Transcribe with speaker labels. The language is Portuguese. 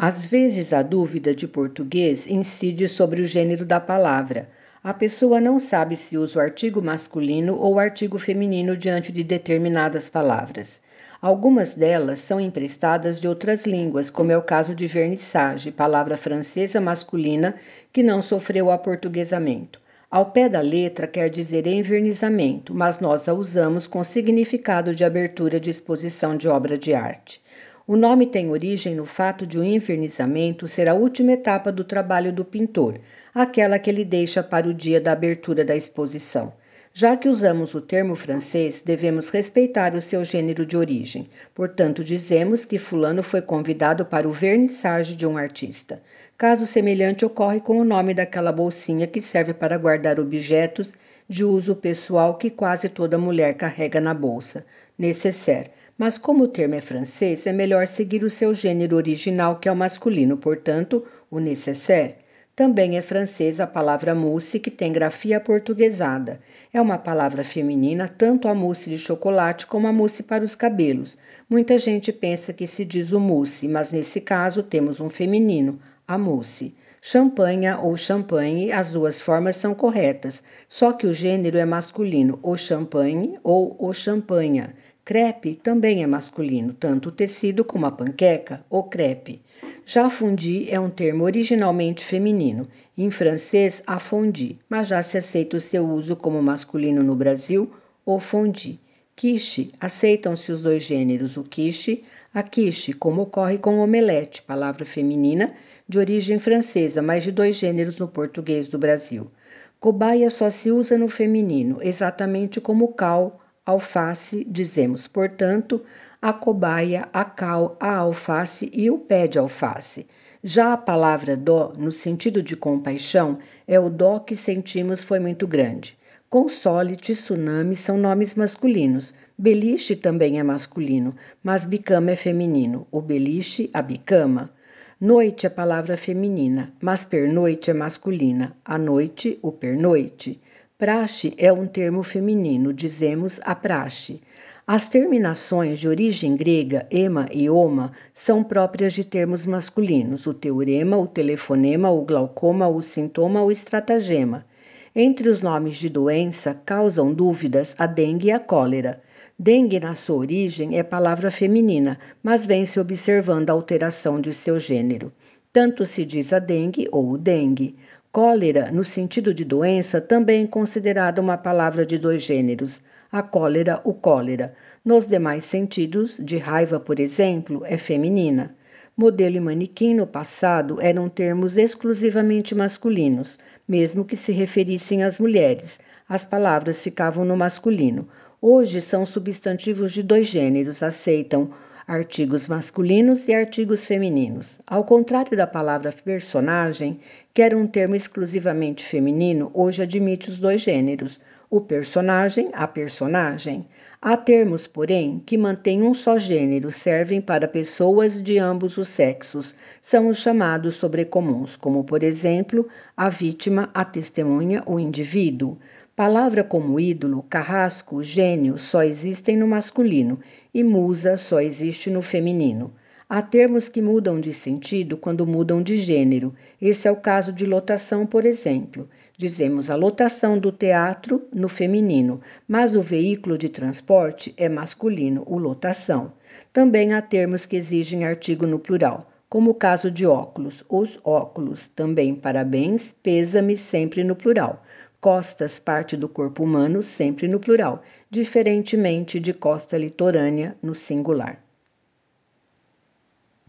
Speaker 1: Às vezes a dúvida de português incide sobre o gênero da palavra. A pessoa não sabe se usa o artigo masculino ou o artigo feminino diante de determinadas palavras. Algumas delas são emprestadas de outras línguas, como é o caso de vernissage, palavra francesa masculina que não sofreu aportuguesamento. Ao pé da letra quer dizer envernizamento, mas nós a usamos com significado de abertura de exposição de obra de arte. O nome tem origem no fato de o invernizamento ser a última etapa do trabalho do pintor, aquela que ele deixa para o dia da abertura da exposição. Já que usamos o termo francês, devemos respeitar o seu gênero de origem. Portanto, dizemos que fulano foi convidado para o vernissage de um artista. Caso semelhante ocorre com o nome daquela bolsinha que serve para guardar objetos de uso pessoal que quase toda mulher carrega na bolsa, necessaire. Mas como o termo é francês, é melhor seguir o seu gênero original, que é o masculino, portanto, o nécessaire. Também é francês a palavra mousse, que tem grafia portuguesada. É uma palavra feminina, tanto a mousse de chocolate como a mousse para os cabelos. Muita gente pensa que se diz o mousse, mas nesse caso temos um feminino, a mousse. Champanha ou champanhe, as duas formas são corretas, só que o gênero é masculino, o champanhe ou o champanha. Crepe também é masculino, tanto o tecido como a panqueca, ou crepe. Já fondue é um termo originalmente feminino, em francês a fondue, mas já se aceita o seu uso como masculino no Brasil, ou fondue. Quiche, aceitam-se os dois gêneros, o quiche, a quiche, como ocorre com omelete, palavra feminina de origem francesa, mas de dois gêneros no português do Brasil. Cobaia só se usa no feminino, exatamente como cal, alface, dizemos, portanto, a cobaia, a cal, a alface e o pé de alface. Já a palavra dó, no sentido de compaixão, é o dó que sentimos foi muito grande. Console, tsunami são nomes masculinos. Beliche também é masculino, mas bicama é feminino. O beliche, a bicama. Noite é palavra feminina, mas pernoite é masculina. A noite, o pernoite. Praxe é um termo feminino, dizemos a praxe. As terminações de origem grega, ema e oma, são próprias de termos masculinos, o teorema, o telefonema, o glaucoma, o sintoma, o estratagema. Entre os nomes de doença causam dúvidas a dengue e a cólera. Dengue, na sua origem, é palavra feminina, mas vem se observando a alteração de seu gênero. Tanto se diz a dengue ou o dengue. Cólera, no sentido de doença, também considerada uma palavra de dois gêneros, a cólera, o cólera. Nos demais sentidos, de raiva, por exemplo, é feminina. Modelo e manequim no passado eram termos exclusivamente masculinos, mesmo que se referissem às mulheres. As palavras ficavam no masculino. Hoje são substantivos de dois gêneros, aceitam artigos masculinos e artigos femininos. Ao contrário da palavra personagem, que era um termo exclusivamente feminino, hoje admite os dois gêneros, o personagem, a personagem. Há termos, porém, que mantêm um só gênero, servem para pessoas de ambos os sexos. São os chamados sobrecomuns, como, por exemplo, a vítima, a testemunha, o indivíduo. Palavra como ídolo, carrasco, gênio só existem no masculino e musa só existe no feminino. Há termos que mudam de sentido quando mudam de gênero. Esse é o caso de lotação, por exemplo. Dizemos a lotação do teatro no feminino, mas o veículo de transporte é masculino, o lotação. Também há termos que exigem artigo no plural, como o caso de óculos, os óculos. Também parabéns, pêsame sempre no plural costas parte do corpo humano sempre no plural, diferentemente de costa litorânea no singular.